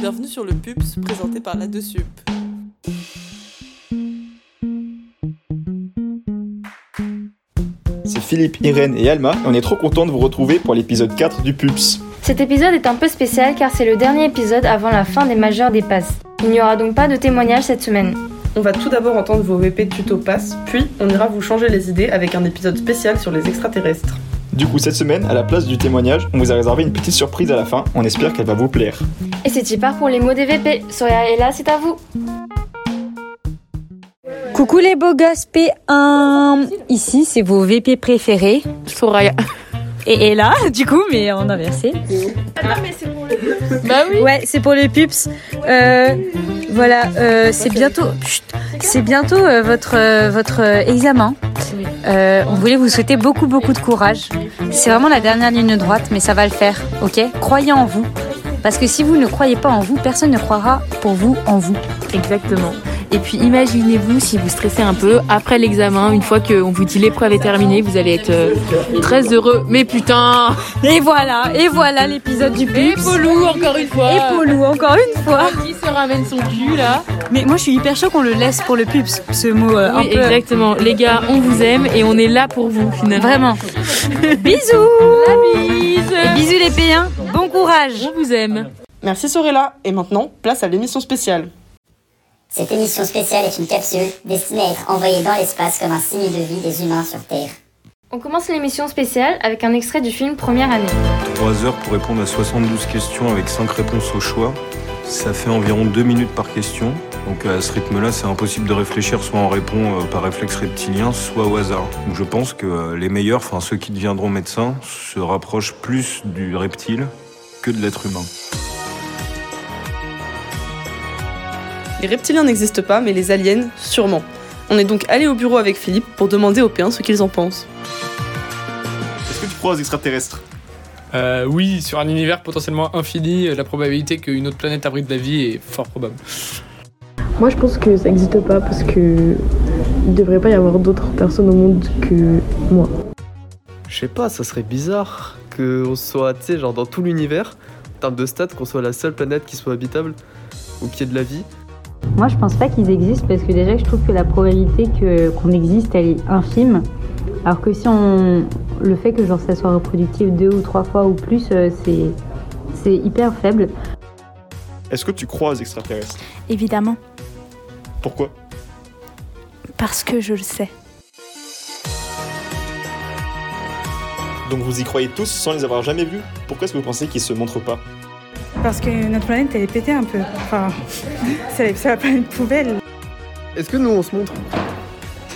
Bienvenue sur le PUPS présenté par la Dessup. C'est Philippe, Irène et Alma et on est trop content de vous retrouver pour l'épisode 4 du PUPS. Cet épisode est un peu spécial car c'est le dernier épisode avant la fin des majeurs des passes. Il n'y aura donc pas de témoignage cette semaine. On va tout d'abord entendre vos VP tuto pass, puis on ira vous changer les idées avec un épisode spécial sur les extraterrestres. Du coup, cette semaine, à la place du témoignage, on vous a réservé une petite surprise à la fin. On espère qu'elle va vous plaire. Et c'est part pour les mots des VP. Soria est là, c'est à vous. Coucou les beaux gosses P1 Ici, c'est vos VP préférés. Soraya. Et, là, du coup, mais en inversé. Bah oui. Ouais, c'est pour les pups. Euh, voilà, euh, c'est bientôt, c'est bientôt euh, votre euh, votre euh, examen. Euh, on voulait vous souhaiter beaucoup beaucoup de courage. C'est vraiment la dernière ligne droite, mais ça va le faire, ok? Croyez en vous, parce que si vous ne croyez pas en vous, personne ne croira pour vous en vous. Exactement. Et puis imaginez-vous si vous stressez un peu, après l'examen, une fois qu'on vous dit l'épreuve est terminée, vous allez être euh, très heureux. Mais putain Et voilà, et voilà l'épisode du Et pups. Polou, encore une fois Et Polou, encore une fois. Qui se ramène son cul, là? Mais moi, je suis hyper chaud qu'on le laisse pour le pups, ce mot euh, Oui, un peu. exactement. Les gars, on vous aime et on est là pour vous, finalement. Vraiment. bisous. La bise Et bisous les P1. Bon courage. On vous aime. Merci Sorella, et maintenant, place à l'émission spéciale. Cette émission spéciale est une capsule destinée à être envoyée dans l'espace comme un signe de vie des humains sur Terre. On commence l'émission spéciale avec un extrait du film Première année. 3 heures pour répondre à 72 questions avec 5 réponses au choix. Ça fait environ 2 minutes par question. Donc à ce rythme-là, c'est impossible de réfléchir. Soit on répond euh, par réflexe reptilien, soit au hasard. Donc je pense que euh, les meilleurs, enfin ceux qui deviendront médecins, se rapprochent plus du reptile que de l'être humain. Les reptiliens n'existent pas, mais les aliens, sûrement. On est donc allé au bureau avec Philippe pour demander aux P1 ce qu'ils en pensent. Est-ce que tu crois aux extraterrestres Euh, oui, sur un univers potentiellement infini, euh, la probabilité qu'une autre planète abrite la vie est fort probable. Moi, je pense que ça n'existe pas parce que il devrait pas y avoir d'autres personnes au monde que moi. Je sais pas, ça serait bizarre qu'on soit, tu sais, genre dans tout l'univers, en termes de stats, qu'on soit la seule planète qui soit habitable ou qui ait de la vie. Moi, je pense pas qu'ils existent parce que déjà, je trouve que la probabilité que qu'on existe, elle est infime. Alors que si on le fait que genre ça soit reproductif deux ou trois fois ou plus, euh, c'est c'est hyper faible. Est-ce que tu crois aux extraterrestres? Évidemment, Pourquoi? Parce que je le sais. Donc vous y croyez tous sans les avoir jamais vus? Pourquoi est-ce que vous pensez qu'ils se montrent pas? Parce que notre planète, elle est pétée un peu. Enfin, c'est la planète poubelle. Est-ce que nous on se montre?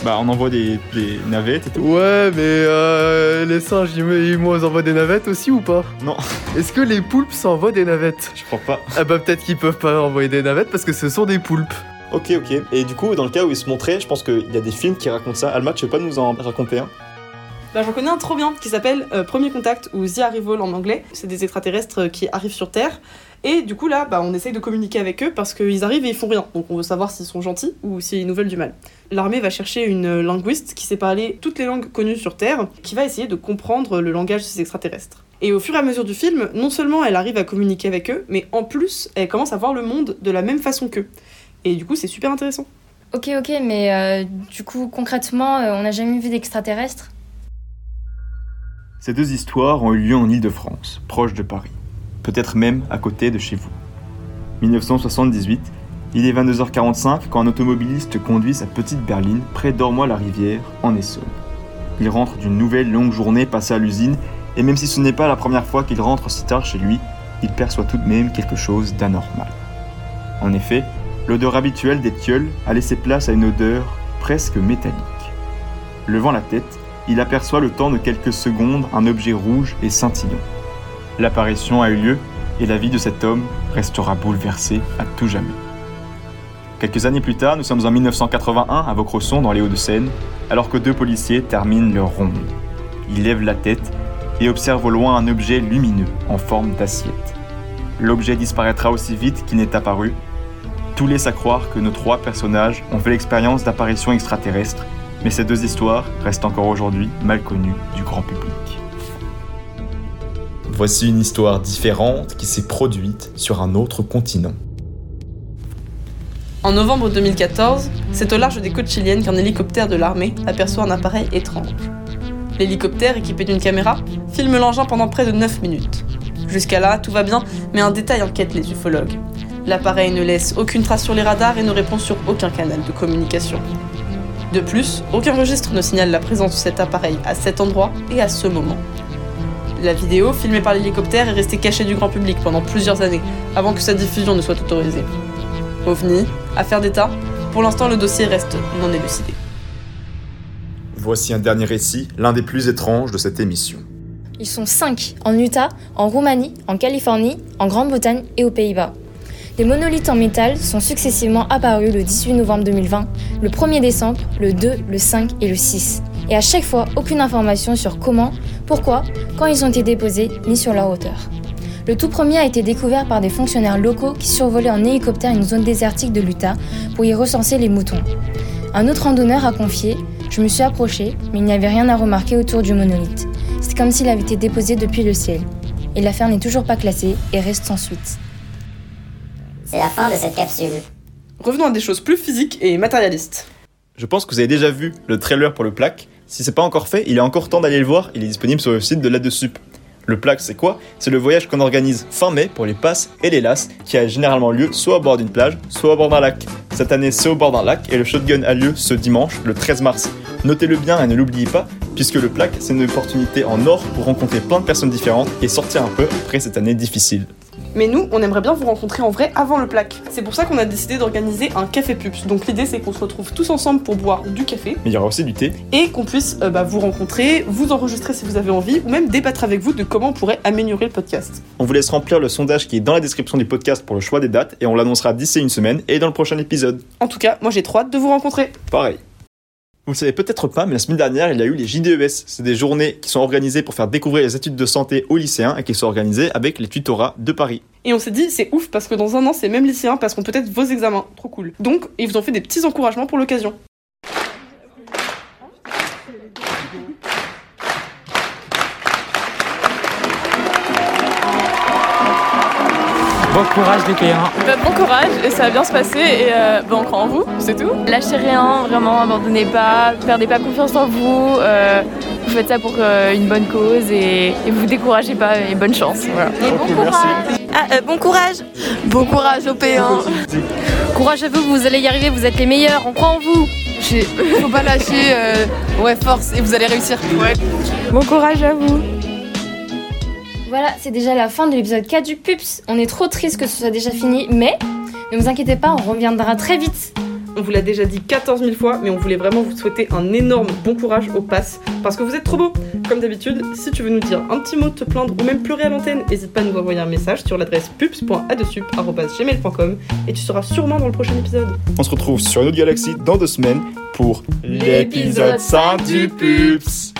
Bah on envoie des, des navettes et tout. Ouais, mais euh, les singes, ils me- ils nous envoient des navettes aussi ou pas? Non. Est-ce que les poulpes s'envoient des navettes? Je crois pas. Ah bah peut-être qu'ils peuvent pas envoyer des navettes parce que ce sont des poulpes. Ok, ok. Et du coup, dans le cas où ils se montraient, je pense qu'il y a des films qui racontent ça. Alma, tu veux pas nous en raconter un? Bah, j'en connais un trop bien qui s'appelle euh, Premier Contact ou The Arrival en anglais. C'est des extraterrestres euh, qui arrivent sur Terre. Et du coup, là, bah, on essaye de communiquer avec eux parce qu'ils arrivent et ils font rien. Donc, on veut savoir s'ils sont gentils ou s'ils nous veulent du mal. L'armée va chercher une euh, linguiste qui sait parler toutes les langues connues sur Terre, qui va essayer de comprendre le langage de ces extraterrestres. Et au fur et à mesure du film, non seulement elle arrive à communiquer avec eux, mais en plus, elle commence à voir le monde de la même façon qu'eux. Et du coup, c'est super intéressant. Ok, ok, mais du coup, concrètement, on n'a jamais vu d'extraterrestres? Ces deux histoires ont eu lieu en Île-de-France, proche de Paris. Peut-être même à côté de chez vous. 1978, il est 22h45 quand un automobiliste conduit sa petite berline près d'Ormois-la-Rivière, en Essonne. Il rentre d'une nouvelle longue journée passée à l'usine, et même si ce n'est pas la première fois qu'il rentre si tard chez lui, il perçoit tout de même quelque chose d'anormal. En effet, l'odeur habituelle des tilleuls a laissé place à une odeur presque métallique. Levant la tête, il aperçoit le temps de quelques secondes un objet rouge et scintillant. L'apparition a eu lieu et la vie de cet homme restera bouleversée à tout jamais. Quelques années plus tard, nous sommes en 1981 à Vaucresson dans les Hauts-de-Seine, alors que deux policiers terminent leur ronde. Ils lèvent la tête et observent au loin un objet lumineux en forme d'assiette. L'objet disparaîtra aussi vite qu'il n'est apparu. Tout laisse à croire que nos trois personnages ont fait l'expérience d'apparitions extraterrestres, mais ces deux histoires restent encore aujourd'hui mal connues du grand public. Voici une histoire différente qui s'est produite sur un autre continent. En novembre 2014, c'est au large des côtes chiliennes qu'un hélicoptère de l'armée aperçoit un appareil étrange. L'hélicoptère, équipé d'une caméra, filme l'engin pendant près de 9 minutes. Jusqu'à là, tout va bien, mais un détail inquiète les ufologues. L'appareil ne laisse aucune trace sur les radars et ne répond sur aucun canal de communication. De plus, aucun registre ne signale la présence de cet appareil à cet endroit et à ce moment. La vidéo, filmée par l'hélicoptère, est restée cachée du grand public pendant plusieurs années, avant que sa diffusion ne soit autorisée. OVNI, affaire d'État, pour l'instant le dossier reste non élucidé. Voici un dernier récit, l'un des plus étranges de cette émission. Ils sont cinq en Utah, en Roumanie, en Californie, en Grande-Bretagne et aux Pays-Bas. Des monolithes en métal sont successivement apparus le 18 novembre 2020, le 1er décembre, le 2, le 5 et le 6. Et à chaque fois, aucune information sur comment, pourquoi, quand ils ont été déposés, ni sur leur hauteur. Le tout premier a été découvert par des fonctionnaires locaux qui survolaient en hélicoptère une zone désertique de l'Utah pour y recenser les moutons. Un autre randonneur a confié Je me suis approché, mais il n'y avait rien à remarquer autour du monolithe. C'est comme s'il avait été déposé depuis le ciel. Et l'affaire n'est toujours pas classée et reste sans suite. C'est la fin de cette capsule. Revenons à des choses plus physiques et matérialistes. Je pense que vous avez déjà vu le trailer pour le plaque. Si c'est pas encore fait, il est encore temps d'aller le voir, il est disponible sur le site de l'ADESUP. Le plaque, c'est quoi? C'est le voyage qu'on organise fin mai pour les passes et les lasses, qui a généralement lieu soit au bord d'une plage, soit au bord d'un lac. Cette année, c'est au bord d'un lac et le shotgun a lieu ce dimanche, le 13 mars. Notez-le bien et ne l'oubliez pas, puisque le plaque, c'est une opportunité en or pour rencontrer plein de personnes différentes et sortir un peu après cette année difficile. Mais nous, on aimerait bien vous rencontrer en vrai avant le plaque. C'est pour ça qu'on a décidé d'organiser un café pups. Donc l'idée c'est qu'on se retrouve tous ensemble pour boire du café Mais il y aura aussi du thé. et qu'on puisse euh, bah, vous rencontrer, vous enregistrer si vous avez envie, ou même débattre avec vous de comment on pourrait améliorer le podcast. On vous laisse remplir le sondage qui est dans la description du podcast pour le choix des dates et on l'annoncera d'ici une semaine et dans le prochain épisode. En tout cas, moi j'ai trop hâte de vous rencontrer. Pareil. Vous le savez peut-être pas, mais la semaine dernière, il y a eu les JDES. C'est des journées qui sont organisées pour faire découvrir les études de santé aux lycéens et qui sont organisées avec les tutorats de Paris. Et on s'est dit, c'est ouf parce que dans un an, ces mêmes lycéens passeront peut-être vos examens. Trop cool. Donc, ils vous ont fait des petits encouragements pour l'occasion. Bon courage les P1. Bah, bon courage et ça va bien se passer et euh, bah, on croit en vous, c'est tout. Lâchez rien, vraiment, abandonnez pas, perdez pas confiance en vous. euh, vous faites ça pour euh, une bonne cause et, et vous vous découragez pas et bonne chance. Voilà. bon courage. Ah, bon courage Bon courage au P1 Courage à vous, vous allez y arriver, vous êtes les meilleurs, on croit en vous. Faut pas lâcher, euh, ouais force et vous allez réussir. Ouais. Bon courage à vous. Voilà, c'est déjà la fin de l'épisode 4 du Pups. On est trop triste que ce soit déjà fini, mais ne vous inquiétez pas, on reviendra très vite. On vous l'a déjà dit 14 000 fois, mais on voulait vraiment vous souhaiter un énorme bon courage au pass, parce que vous êtes trop beaux. Comme d'habitude, si tu veux nous dire un petit mot, te plaindre ou même pleurer à l'antenne, n'hésite pas à nous envoyer un message sur l'adresse pups.adesup.gmail.com et tu seras sûrement dans le prochain épisode. On se retrouve sur une autre galaxie dans deux semaines pour l'épisode 5 du Pups.